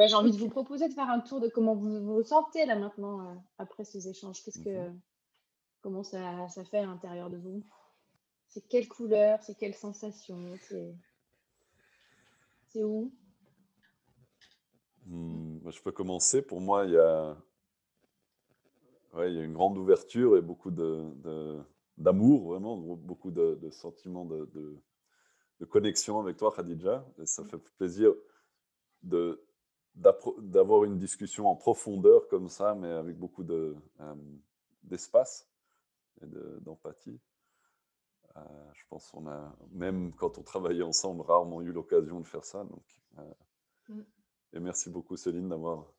Bah, j'ai envie de vous proposer de faire un tour de comment vous vous sentez là maintenant euh, après ces échanges. Qu'est-ce que, Mhm. comment ça, ça fait à l'intérieur de vous? C'est quelle couleur? C'est quelle sensation? C'est, où? Hmm, bah, je peux commencer. Pour moi, il y a, ouais, il y a une grande ouverture et beaucoup de, de- d'amour, vraiment, beaucoup de, de sentiments de, de- connexion avec toi, Khadija. Et ça fait plaisir de, d'avoir une discussion en profondeur comme ça, mais avec beaucoup de, euh, d'espace et de- d'empathie. Euh, je pense qu'on a, même quand on travaillait ensemble, rarement eu l'occasion de faire ça. Donc, euh, Mm. et merci beaucoup, Céline, d'avoir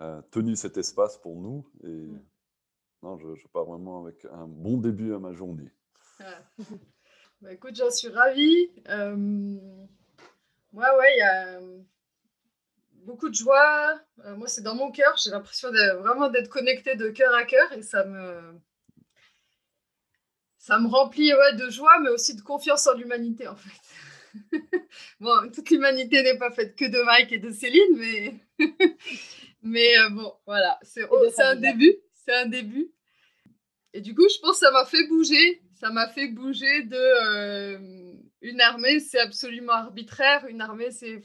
euh, tenu cet espace pour nous. Et Mm. non, je, je pars vraiment avec un bon début à ma journée. Ah. Bah, écoute, j'en suis ravie. Moi, ouais, il y a beaucoup de joie. Euh, moi, c'est dans mon cœur. J'ai l'impression de, vraiment d'être connectée de cœur à cœur et ça me, ça me remplit ouais, de joie, mais aussi de confiance en l'humanité, en fait. bon, toute l'humanité n'est pas faite que de Mike et de Céline, mais, mais euh, bon, voilà, c'est oh, c'est un début, c'est un début. Et du coup, je pense que ça m'a fait bouger, ça m'a fait bouger de euh, une armée, c'est absolument arbitraire, une armée, c'est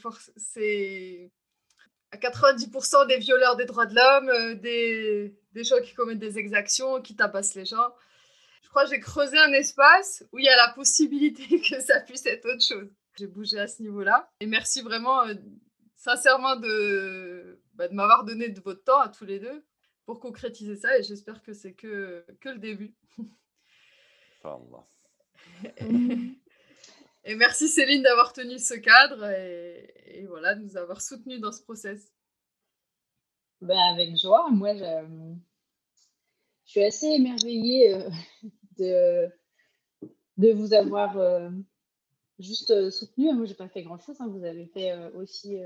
à 90% des violeurs des droits de l'homme, euh, des, des gens qui commettent des exactions, qui tabassent les gens. Je crois que j'ai creusé un espace où il y a la possibilité que ça puisse être autre chose. J'ai bougé à ce niveau-là. Et merci vraiment, euh, sincèrement, de, bah, de m'avoir donné de votre temps à tous les deux pour concrétiser ça. Et j'espère que c'est que, que le début. Et merci Céline d'avoir tenu ce cadre et, et voilà, de nous avoir soutenus dans ce process. Ben, avec joie. Moi, je, suis assez émerveillée euh, de, vous avoir euh, juste euh, soutenu. Moi, j'ai pas fait grand-chose. hein. Vous avez fait aussi.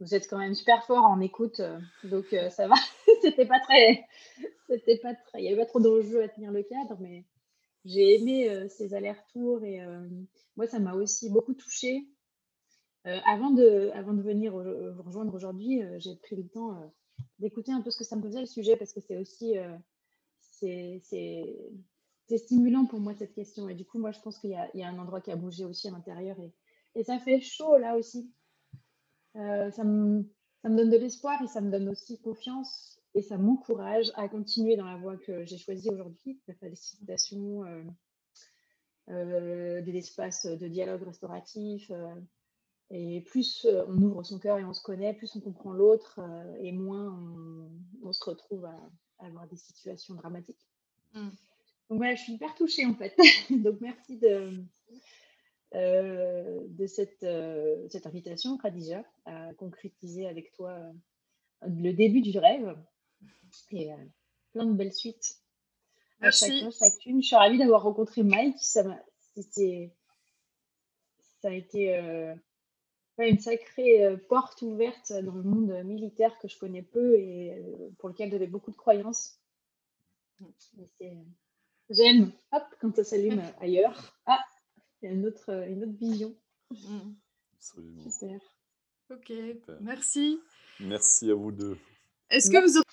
vous êtes quand même super fort en écoute, donc ça va. c'était pas très, c'était pas très. Il y avait pas trop d'enjeux à tenir le cadre, mais j'ai aimé ces allers-retours et moi, ça m'a aussi beaucoup touchée. Euh, avant, de, de venir au- vous rejoindre aujourd'hui, euh, j'ai pris le temps euh, d'écouter un peu ce que ça me faisait le sujet parce que c'est aussi euh, c'est stimulant pour moi cette question. Et du coup, moi, je pense qu'il y, a- un endroit qui a bougé aussi à l'intérieur et, ça fait chaud là aussi. Euh, ça, me, donne de l'espoir et ça me donne aussi confiance et ça m'encourage à continuer dans la voie que j'ai choisie aujourd'hui, la facilitation euh, euh, des espaces de dialogue restauratif. Et plus euh, on ouvre son cœur et on se connaît, plus on comprend l'autre euh, et moins on, on se retrouve à, à avoir des situations dramatiques. Mm. Donc voilà, je suis hyper touchée en fait. Donc merci de, euh, de cette, euh, cette invitation, Khadija, à concrétiser avec toi euh, le début du rêve et plein de belles suites. À Merci. chacun, chacune. Je suis ravie d'avoir rencontré Mike. Ça, m'a- c'était- ça a été une sacrée euh, porte ouverte dans le monde militaire que je connais peu et euh, pour lequel j'avais beaucoup de croyances. C'est- J'aime, hop, quand ça s'allume ailleurs. Ah, il y a une autre, une autre vision. Mm. Absolument. Super. Ok, merci. Merci à vous deux. Est-ce que vous Donc,